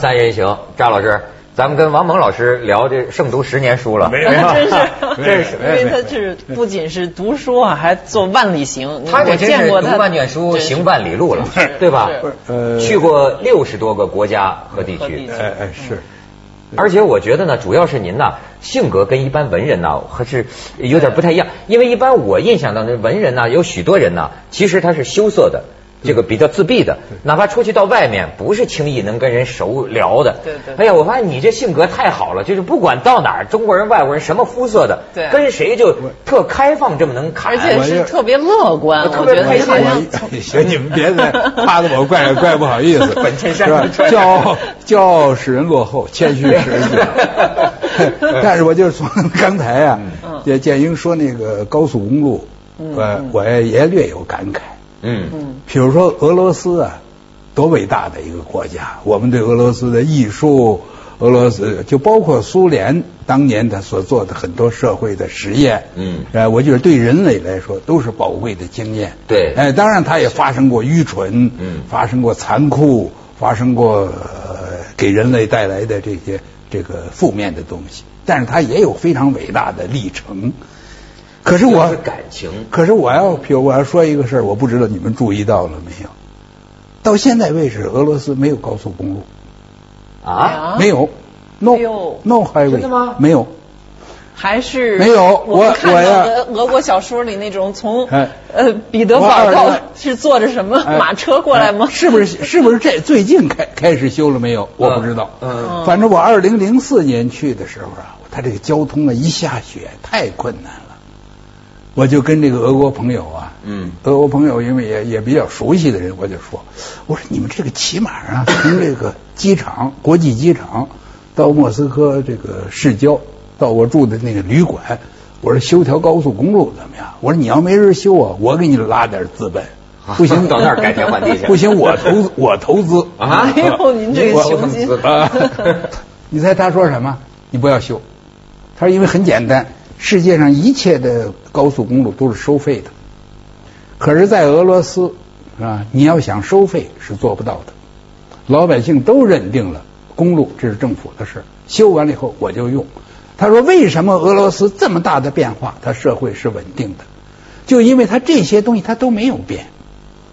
三人行，张老师，咱们跟王蒙老师聊这胜读十年书了，没有真是，真是因为他是不仅是读书啊，还做万里行。他这我真是读见过他万卷书，行万里路了，对吧？呃去过六十多个国家和地区和地区，哎哎是，而且我觉得呢，主要是您呐性格跟一般文人呐还是有点不太一样，因为一般我印象当中文人呐有许多人呐，其实他是羞涩的。这个比较自闭的，哪怕出去到外面，不是轻易能跟人熟聊的。对对哎呀，我发现你这性格太好了，就是不管到哪儿，中国人、外国人什么肤色的，对跟谁就特开放，这么能侃。而且是特别乐观，我特我觉得别开心行，你们别再 夸的我怪怪不好意思，本衬衫是吧？骄傲骄傲使人落后，谦虚使人进步。但是我就是从刚才啊，嗯建建英说那个高速公路，我我也略有感慨。嗯嗯比如说俄罗斯啊，多伟大的一个国家！我们对俄罗斯的艺术，俄罗斯就包括苏联当年他所做的很多社会的实验，嗯呃，我觉得对人类来说都是宝贵的经验。对哎，当然他也发生过愚蠢，嗯发生过残酷，发生过、呃、给人类带来的这些这个负面的东西，但是他也有非常伟大的历程。可是我是感情可是我要，比如我要说一个事儿，我不知道你们注意到了没有？到现在为止，俄罗斯没有高速公路，啊，啊没有，no 哎呦 no highway，真的吗没有，还是没有我我看到我呀的俄国小说里那种从哎呃彼得堡到是坐着什么哎马车过来吗？哎是不是？是不是这最近开开始修了没有？我不知道。嗯反正我二零零四年去的时候啊，他这个交通啊，一下雪太困难了。我就跟这个俄国朋友啊，嗯俄国朋友因为也也比较熟悉的人，我就说，我说你们这个起码啊，从这个机场国际机场到莫斯科这个市郊，到我住的那个旅馆，我说修条高速公路怎么样？我说你要没人修啊，我给你拉点资本。不行，到那儿改天换地去不行，我投资，我投资啊哎呦您这个我雄心 啊！你猜他说什么？你不要修。他说因为很简单，世界上一切的高速公路都是收费的，可是，在俄罗斯啊，你要想收费是做不到的。老百姓都认定了公路这是政府的事，修完了以后我就用。他说为什么俄罗斯这么大的变化，它社会是稳定的，就因为它这些东西它都没有变。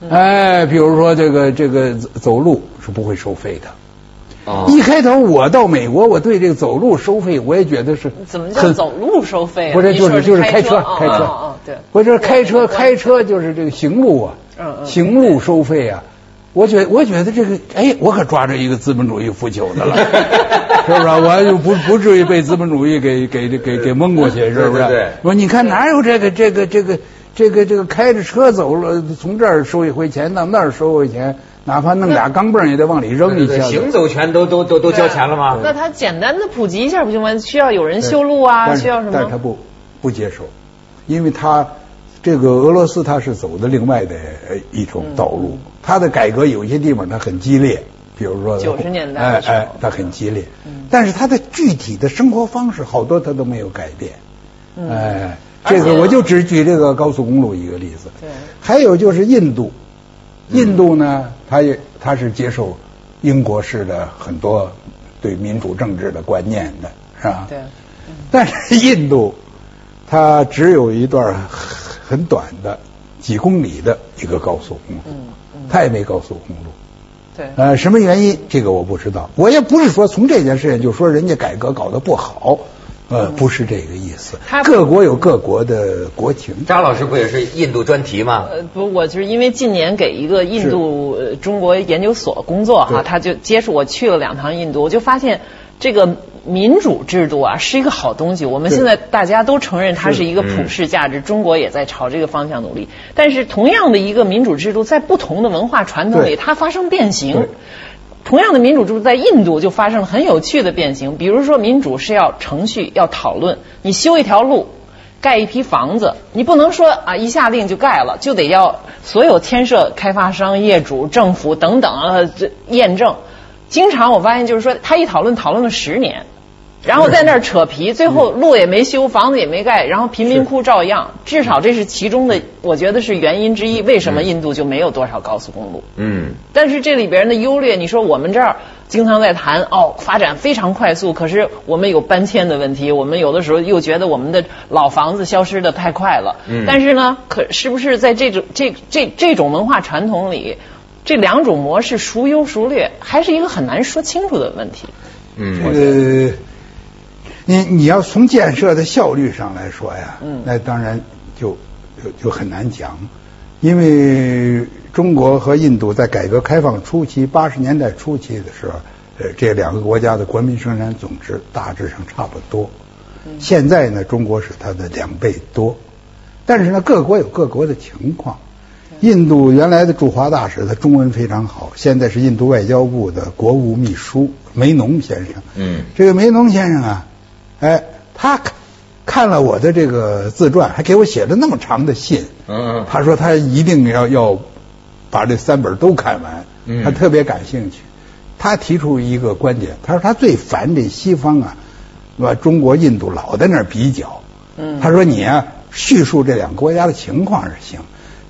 哎，比如说这个这个走走路是不会收费的。哦一开头我到美国，我对这个走路收费，我也觉得是怎么叫走路收费啊？不是，就是就是开车车开车哦对，我这开车开车就是这个行路啊嗯，嗯行路收费啊。我觉我觉得这个，哎，我可抓着一个资本主义腐朽的了，是不是？我就不不至于被资本主义给给给给蒙过去，是不是？对对对我说你看哪有这个这个这个这个这个开着车走了，从这儿收一回钱，到那儿收回钱，哪怕弄俩钢镚也得往里扔一下。行走权都都都都交钱了吗？那他简单的普及一下不行吗？需要有人修路啊，需要什么？但是他不不接受，因为他这个俄罗斯他是走的另外的呃一种道路，他的改革有些地方他很激烈，比如说九十年代哎的时候哎，他很激烈，但是他的具体的生活方式好多他都没有改变，嗯哎，这个我就只举这个高速公路一个例子，对还有就是印度，印度呢，他也他是接受英国式的很多对民主政治的观念的，是吧？对。但是印度，它只有一段很短的几公里的一个高速公路，嗯嗯它也没高速公路。对，呃，什么原因？这个我不知道。我也不是说从这件事情就说人家改革搞得不好，呃，不是这个意思他。各国有各国的国情。张老师不也是印度专题吗？呃，不，我就是因为近年给一个印度呃中国研究所工作哈，他就接触我去了两趟印度，我就发现这个民主制度啊是一个好东西。我们现在大家都承认它是一个普世价值，中国也在朝这个方向努力。但是同样的一个民主制度，在不同的文化传统里，它发生变形对。同样的民主制度在印度就发生了很有趣的变形，比如说民主是要程序要讨论，你修一条路。盖一批房子，你不能说啊一下令就盖了，就得要所有牵涉开发商、业主、政府等等啊这验证。经常我发现就是说，他一讨论讨论了十年，然后在那儿扯皮，最后路也没修，房子也没盖，然后贫民窟照样。至少这是其中的，我觉得是原因之一。为什么印度就没有多少高速公路？嗯，但是这里边的优劣，你说我们这儿经常在谈哦，发展非常快速，可是我们有搬迁的问题，我们有的时候又觉得我们的老房子消失的太快了。嗯但是呢，可是不是在这种这这这种文化传统里，这两种模式孰优孰劣，还是一个很难说清楚的问题。嗯，这个，你你要从建设的效率上来说呀，嗯那当然就就就很难讲，因为中国和印度在改革开放初期，八十年代初期的时候，呃，这两个国家的国民生产总值大致上差不多。现在呢，中国是它的两倍多，但是呢，各国有各国的情况。印度原来的驻华大使，他中文非常好，现在是印度外交部的国务秘书梅农先生。嗯这个梅农先生啊，哎，他看看了我的这个自传，还给我写了那么长的信。嗯他说他一定要要把这三本都看完，嗯他特别感兴趣。他提出一个观点，他说他最烦这西方啊，把中国、印度老在那儿比较。嗯他说你啊，叙述这两个国家的情况是行，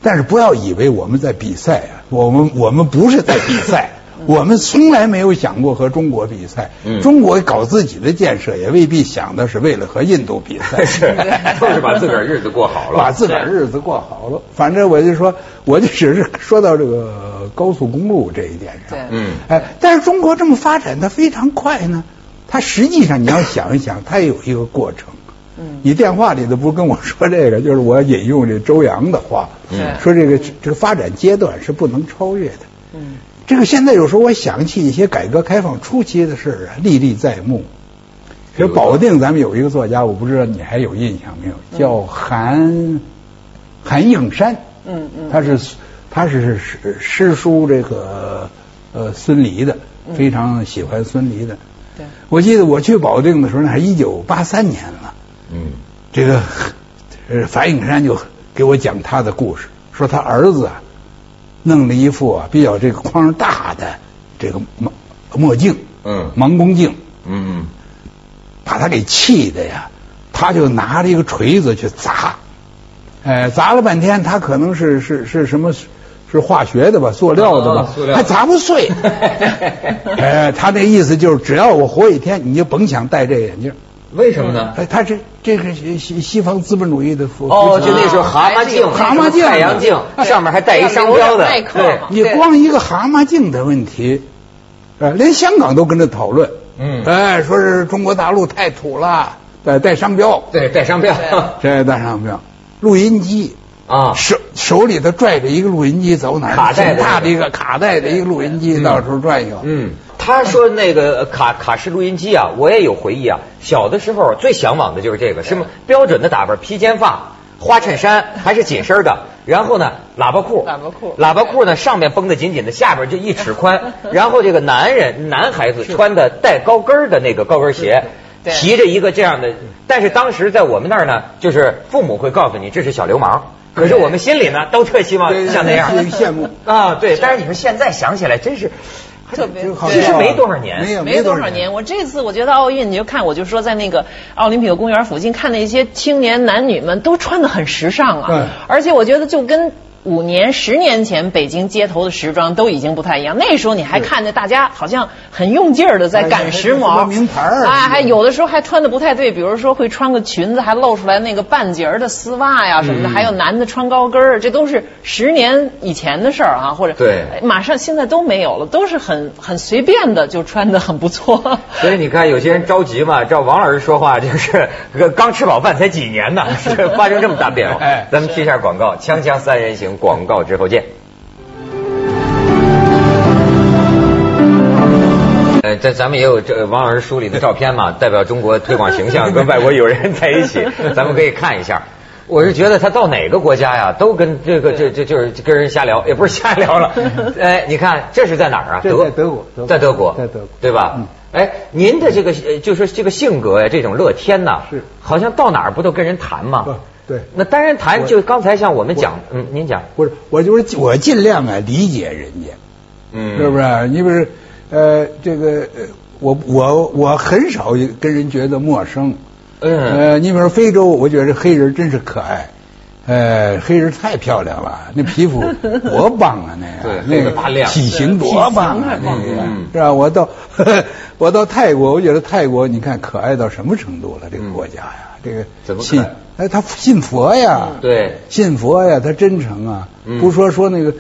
但是不要以为我们在比赛啊，我们我们不是在比赛。我们从来没有想过和中国比赛，嗯中国搞自己的建设也未必想的是为了和印度比赛，是都是把自个儿日子过好了。把自个儿日子过好了。反正我就说，我就只是说到这个高速公路这一点上。嗯哎，但是中国这么发展的非常快呢，它实际上你要想一想，它也有一个过程。嗯你电话里头不是跟我说这个，就是我引用这周扬的话，嗯说这个这个发展阶段是不能超越的。嗯这个现在有时候我想起一些改革开放初期的事儿啊，历历在目。其实保定咱们有一个作家，我不知道你还有印象没有，叫韩韩应山。嗯嗯他是他是诗诗书这个呃孙犁的，非常喜欢孙犁的。对我记得我去保定的时候，那还一九八三年了。嗯这个呃 樊应山就给我讲他的故事，说他儿子啊弄了一副啊比较这个框大的这个墨墨镜，嗯盲公镜，嗯把他给气的呀，他就拿着一个锤子去砸，哎，砸了半天，他可能是是是什么？是化学的吧，塑料的吧，哦塑料还砸不碎。哎，他那意思就是，只要我活一天，你就甭想戴这眼镜。嗯，为什么呢？哎，他这这个西西西方资本主义的扶哦，就那时候蛤蟆镜、蛤蟆镜。太阳镜，上面还带一商标的。对，你光一个蛤蟆镜的问题，呃，连香港都跟着讨论。嗯。哎，说是中国大陆太土了，带带商标，对，带商标。这带商标，录音机。啊，手手里头拽着一个录音机走哪儿？卡带的。大的一个卡带的一个录音机，到处转悠。嗯，他说那个卡卡式录音机啊，我也有回忆啊。小的时候最向往的就是这个，什么标准的打扮，披肩发、花衬衫，还是紧身的。然后呢，喇叭裤，喇叭裤喇叭裤呢上面绷得紧紧的，下边就一尺宽。然后这个男人男孩子穿的带高跟儿的那个高跟鞋。提着一个这样的，但是当时在我们那儿呢，就是父母会告诉你这是小流氓，可是我们心里呢都特希望像那样，对羡慕啊。对，但是你说现在想起来，真是特别好其实没多少年没有没多少少年。我这次我觉得奥运，你就看，我就说在那个奥林匹克公园附近看那些青年男女们都穿的很时尚啊，而且我觉得就跟。五年、十年前北京街头的时装都已经不太一样。那时候你还看着大家好像很用劲儿的在赶时髦，名牌儿啊，还有的时候还穿的不太对，比如说会穿个裙子还露出来那个半截儿的丝袜呀什么的，还有男的穿高跟儿，这都是十年以前的事儿啊，或者对马上现在都没有了，都是很很随便的就穿的很不错。所以你看，有些人着急嘛，照王老师说话，就是刚吃饱饭才几年呢，是发生这么大变化。哎咱们贴一下广告，锵锵三人行，广告之后见。呃，这咱们也有这王老师书里的照片嘛，代表中国推广形象，跟外国友人在一起，咱们可以看一下。我是觉得他到哪个国家呀，都跟这个这这就是跟人瞎聊，也不是瞎聊了。哎，你看这是在哪儿啊？德国德国在德国，在德国对吧？嗯哎，您的这个呃就是这个性格呀，这种乐天呐，是好像到哪儿不都跟人谈吗？不对那单人谈我就刚才像我们讲，嗯，您讲，不是，我就是我尽量啊理解人家，嗯是不是？你不是呃这个呃我我我很少跟人觉得陌生。嗯呃，你比如说非洲，我觉得黑人真是可爱。呃，黑人太漂亮了，那皮肤 多棒啊，那对个那个体型多棒啊，那个嗯是吧？我到 我到泰国，我觉得泰国你看可爱到什么程度了？这个国家呀，这个嗯怎么可信爱哎，他信佛呀，对。信佛呀，他真诚啊，嗯。不说说那个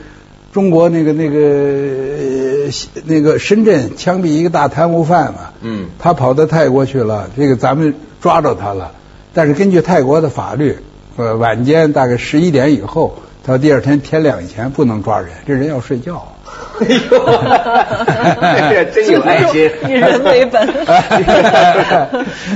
中国那个那个呃那个深圳枪毙一个大贪污犯嘛，嗯。他跑到泰国去了，这个咱们抓着他了，但是根据泰国的法律，呃，晚间大概十一点以后到第二天天亮以前不能抓人，这人要睡觉。哎呦，这真有爱心，以人为本。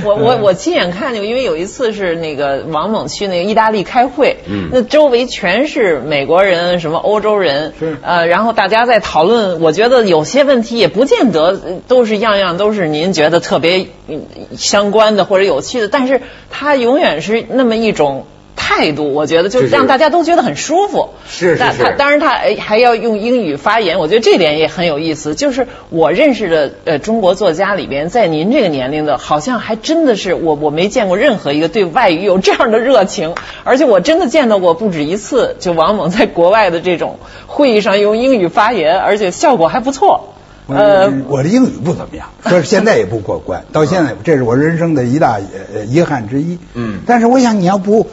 我我我亲眼看见过，因为有一次是那个王猛去那个意大利开会，嗯那周围全是美国人、什么欧洲人，是呃，然后大家在讨论，我觉得有些问题也不见得呃都是样样都是您觉得特别嗯相关的或者有趣的，但是它永远是那么一种。态度，我觉得就是让大家都觉得很舒服。是是是当然他哎还要用英语发言，我觉得这点也很有意思。就是我认识的呃中国作家里边，在您这个年龄的，好像还真的是我我没见过任何一个对外语有这样的热情，而且我真的见到过不止一次，就王蒙在国外的这种会议上用英语发言，而且效果还不错。呃，我的英语不怎么样，说是现在也不过关，到现在这是我人生的一大呃遗憾之一。嗯但是我想你要不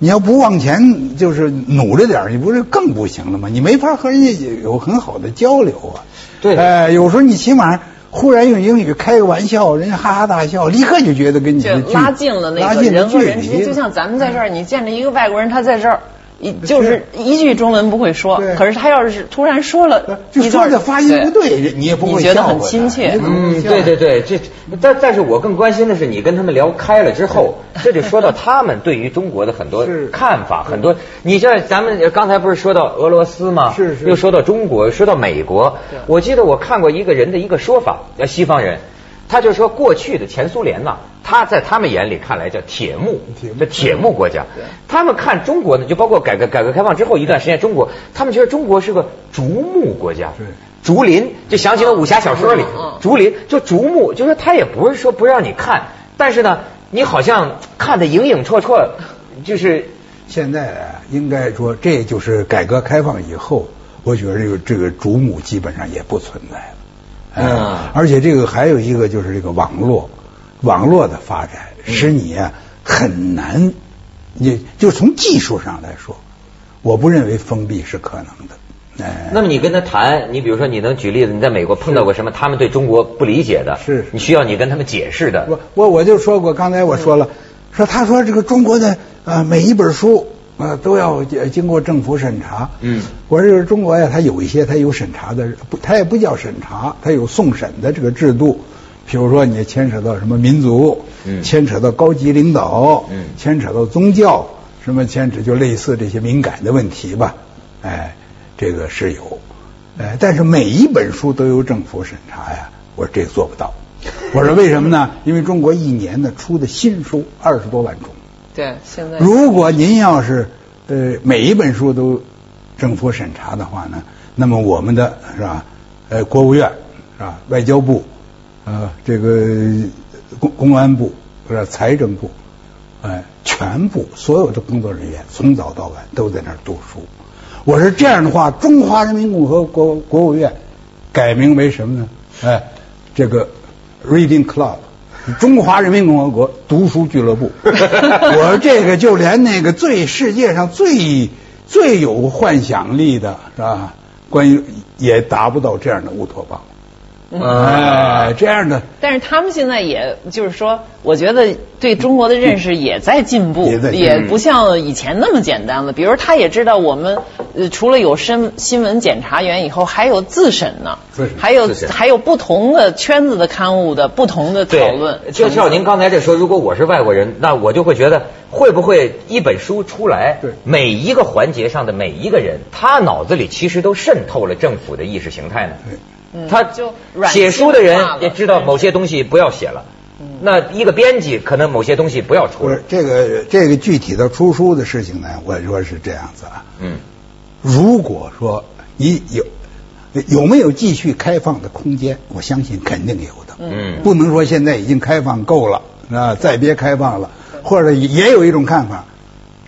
你要不往前就是努着点儿，你不是更不行了吗？你没法和人家有很好的交流啊。对呃，有时候你起码忽然用英语开个玩笑，人家哈哈大笑，立刻就觉得跟你拉近了那个拉近了人和人之间，距离就像咱们在这儿，你见着一个外国人，他在这儿。一就是一句中文不会说，可是他要是突然说了就一段，说的发音不对，你也不会你觉得很亲切嗯，对对对，这但但是我更关心的是，你跟他们聊开了之后，这就说到他们对于中国的很多看法，很多。你像咱们刚才不是说到俄罗斯吗？是是又说到中国，说到美国。我记得我看过一个人的一个说法，呃，西方人，他就说过去的前苏联呐，他在他们眼里看来叫铁幕这铁幕国家。他们看中国呢，就包括改革改革开放之后一段时间，中国他们觉得中国是个竹木国家。对竹林就想起了武侠小说里竹林就竹木，就说他也不是说不让你看，但是呢，你好像看的影影绰绰，就是现在啊，应该说这就是改革开放以后，我觉得这个这个竹木基本上也不存在了。哎嗯而且这个还有一个就是这个网络，网络的发展使你啊很难，你就从技术上来说，我不认为封闭是可能的。哎，那么你跟他谈，你比如说你能举例子，你在美国碰到过什么他们对中国不理解的，是你需要你跟他们解释的。我我我就说过，刚才我说了，说他说这个中国的呃每一本书呃都要呃经过政府审查。嗯我说中国呀，它有一些它有审查的，不，它也不叫审查，它有送审的这个制度。比如说你牵扯到什么民族，嗯牵扯到高级领导，嗯牵扯到宗教，什么牵扯就类似这些敏感的问题吧，哎，这个是有，哎，但是每一本书都由政府审查呀，我说这个做不到。我说为什么呢？因为中国一年呢出的新书二十多万种，对，现在如果您要是呃每一本书都政府审查的话呢，那么我们的是吧呃国务院是吧外交部呃这个公公安部是财政部呃全部所有的工作人员从早到晚都在那儿读书。我说这样的话，中华人民共和国国务院改名为什么呢？哎，这个 Reading Club。中华人民共和国读书俱乐部，我说这个就连那个最世界上最最有幻想力的是吧？关于也达不到这样的乌托邦。哎，这样的。但是他们现在也就是说，我觉得对中国的认识也在进步，也不像以前那么简单了。比如他也知道我们呃除了有新新闻检查员以后，还有自审呢。还有还有不同的圈子的刊物的不同的讨论。就像您刚才这说，如果我是外国人，那我就会觉得，会不会一本书出来，每一个环节上的每一个人，他脑子里其实都渗透了政府的意识形态呢？对他就软写书的人也知道某些东西不要写了，那一个编辑可能某些东西不要出了不是。这个这个具体的出书的事情呢，我说是这样子啊。嗯，如果说你有有没有继续开放的空间，我相信肯定有的。嗯不能说现在已经开放够了啊，再别开放了，或者也有一种看法，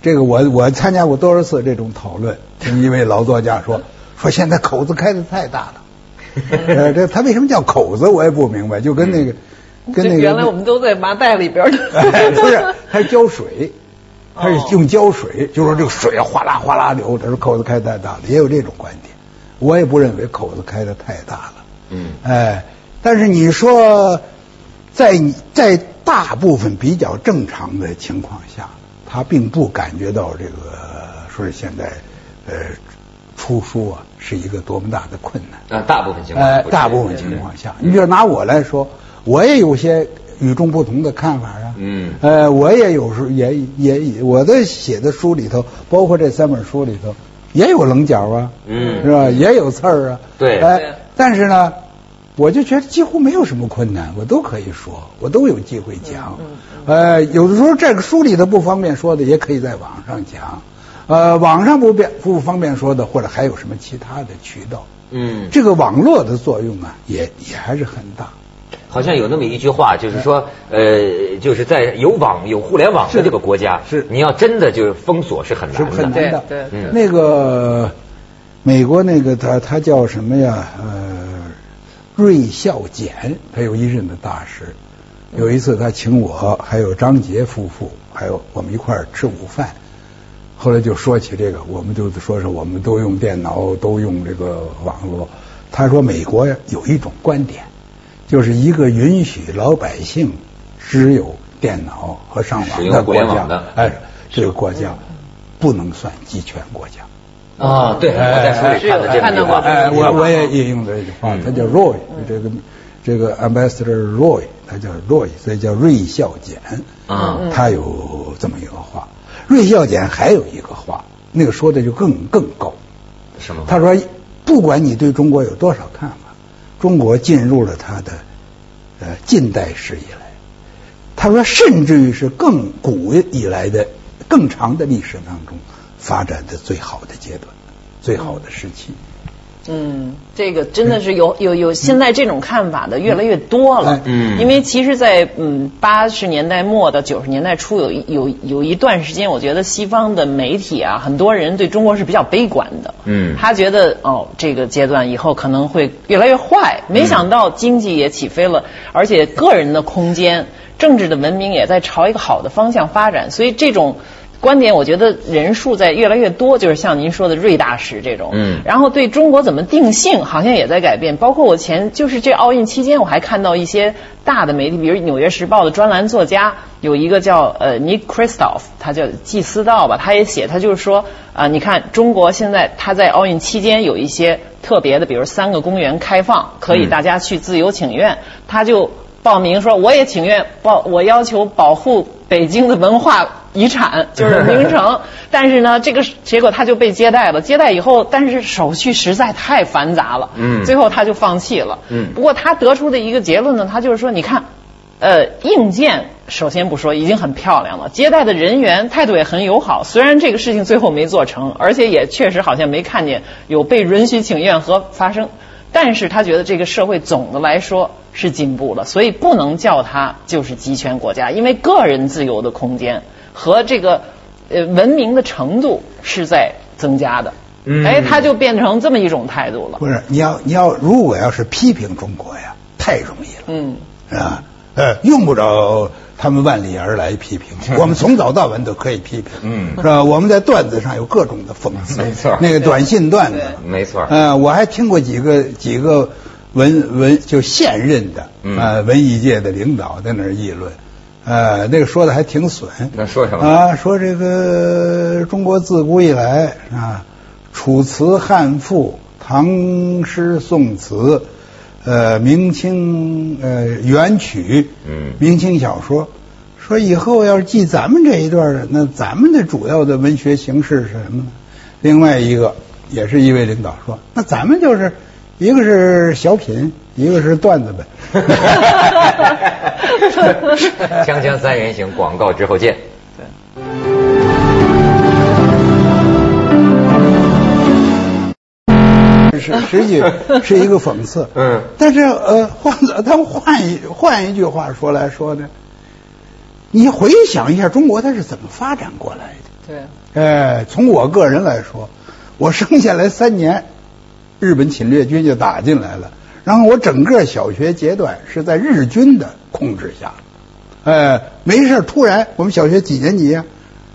这个我我参加过多少次这种讨论，听一位老作家说说现在口子开的太大了。呃，这他为什么叫口子，我也不明白，就跟那个跟那个原来我们都在麻袋里边不是，他是浇水，他是用浇水，就说这个水啊哗啦哗啦流，他说口子开太大了，也有这种观点。我也不认为口子开的太大了。嗯哎，但是你说在你在大部分比较正常的情况下，他并不感觉到这个说是现在呃出书啊是一个多么大的困难。啊，大部分情况大部分情况下，你比如拿我来说，我也有些与众不同的看法啊。嗯呃，我也有时候也也我的写的书里头，包括这三本书里头，也有棱角啊，嗯是吧？也有刺儿啊。对对哎，但是呢，我就觉得几乎没有什么困难，我都可以说，我都有机会讲。嗯呃，有的时候这个书里头不方便说的，也可以在网上讲。呃，网上不便不方便说的，或者还有什么其他的渠道。嗯，这个网络的作用啊，也也还是很大。好像有那么一句话，就是说，呃，就是在有网有互联网的这个国家，是你要真的就是封锁是很难的。很难的。对对嗯那个美国那个他他叫什么呀？呃，芮孝俭，他有一任的大使。有一次他请我还有张杰夫妇，还有我们一块儿吃午饭。后来就说起这个，我们就说是我们都用电脑，都用这个网络。他说美国有一种观点，就是一个允许老百姓只有电脑和上网的国家哎，这个国家不能算集权国家。啊，对，我在书里看的这看到过句话。哎，我我也引用的这句话，嗯他叫 Roy，这个这个 Ambassador Roy，他叫 Roy，所以叫瑞孝俭。嗯他有这么一个话。芮孝俭还有一个话，那个说的就更更高。什么？他说，不管你对中国有多少看法，中国进入了他的呃近代史以来，他说，甚至于是更古以来的更长的历史当中发展的最好的阶段，最好的时期。嗯，这个真的是有有有现在这种看法的越来越多了。嗯因为其实在，嗯八十年代末到九十年代初有一有有一段时间，我觉得西方的媒体啊，很多人对中国是比较悲观的。嗯他觉得哦，这个阶段以后可能会越来越坏。没想到经济也起飞了，而且个人的空间、政治的文明也在朝一个好的方向发展。所以这种。观点我觉得人数在越来越多，就是像您说的瑞大使这种，嗯。然后对中国怎么定性，好像也在改变。包括我前就是这奥运期间，我还看到一些大的媒体，比如《纽约时报》的专栏作家有一个叫呃 Nick Kristof，他叫季思道吧，他也写，他就是说啊、你看中国现在他在奥运期间有一些特别的，比如三个公园开放，可以嗯。大家去自由请愿，他就报名说我也请愿报，我要求保护北京的文化遗产，就是名城。但是呢，这个结果他就被接待了，接待以后，但是手续实在太繁杂了，嗯最后他就放弃了。嗯不过他得出的一个结论呢，他就是说，你看。呃，硬件首先不说，已经很漂亮了。接待的人员态度也很友好，虽然这个事情最后没做成，而且也确实好像没看见有被允许请愿和发生，但是他觉得这个社会总的来说是进步了，所以不能叫它就是集权国家，因为个人自由的空间和这个呃文明的程度是在增加的。嗯哎，他就变成这么一种态度了。不是你要你要如果要是批评中国呀，太容易了，嗯，是吧？呃，用不着他们万里而来批评，我们从早到晚都可以批评，嗯是吧？我们在段子上有各种的讽刺，没错那个短信段子，没错呃，我还听过几个几个文文就现任的嗯呃文艺界的领导在那儿议论，呃，那个说的还挺损。那说什么啊？说这个中国自古以来啊，楚辞、汉赋、唐诗、宋词，呃，明清呃元曲，嗯明清小说。说以后要是记咱们这一段的，那咱们的主要的文学形式是什么呢？另外一个也是一位领导说，那咱们就是一个是小品，一个是段子呗。锵锵三人行，广告之后见。是实际是一个讽刺。嗯但是呃，换他们换一换一句话说来说呢，你回想一下中国它是怎么发展过来的？对，哎，从我个人来说，我生下来三年，日本侵略军就打进来了，然后我整个小学阶段是在日军的控制下，哎，没事突然我们小学几年级呀、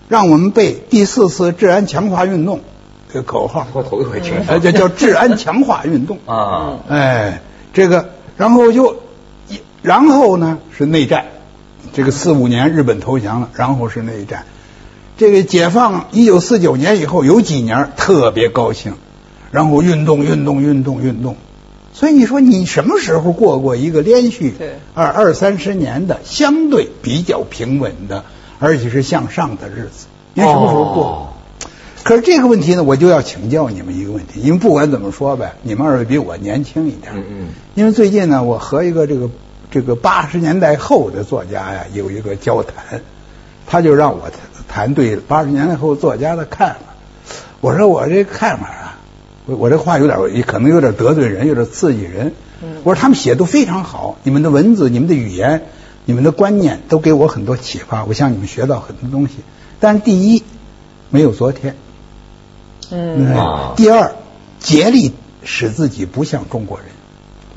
让我们背第四次治安强化运动这个口号，我头一回听。哎，说。这叫治安强化运动。啊，哎，这个，然后就，一然后呢是内战，这个四五年日本投降了，然后是内战。这个解放一九四九年以后有几年特别高兴，然后运动运动运动运动。所以你说你什么时候过过一个连续对二二三十年的相对比较平稳的，而且是向上的日子？你什么时候过？哦可是这个问题呢，我就要请教你们一个问题，因为不管怎么说呗，你们二位比我年轻一点。嗯嗯因为最近呢，我和一个这个这个八十年代后的作家呀有一个交谈，他就让我谈对八十年代后作家的看法。我说我这看法啊，我我这话有点可能有点得罪人，有点刺激人。我说他们写都非常好，你们的文字、你们的语言、你们的观念都给我很多启发，我向你们学到很多东西。但是第一，没有昨天。嗯，啊第二，竭力使自己不像中国人，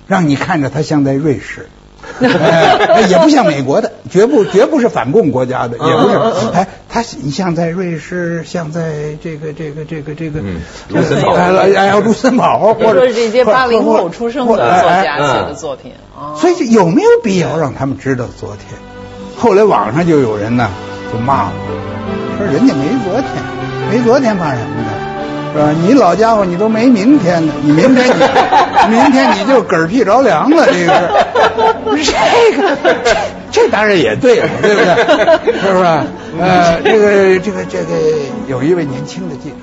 让你看着他像在瑞士。哎，也不像美国的，绝不绝不是反共国家的，也不是。哎，他你像在瑞士，像在这个这个这个这个，嗯卢森堡哎哎，卢森堡，或者这些八零后出生的作家写的作品啊，所以这有没有必要让他们知道昨天？后来网上就有人呢就骂我，说人家没昨天，没昨天怕什么呢？是吧？你老家伙你都没明天呢，你明天你 明天你就嗝屁着凉了，这个是这个这这当然也对了，对不对？是不是？呃，这个这个这个有一位年轻的记者。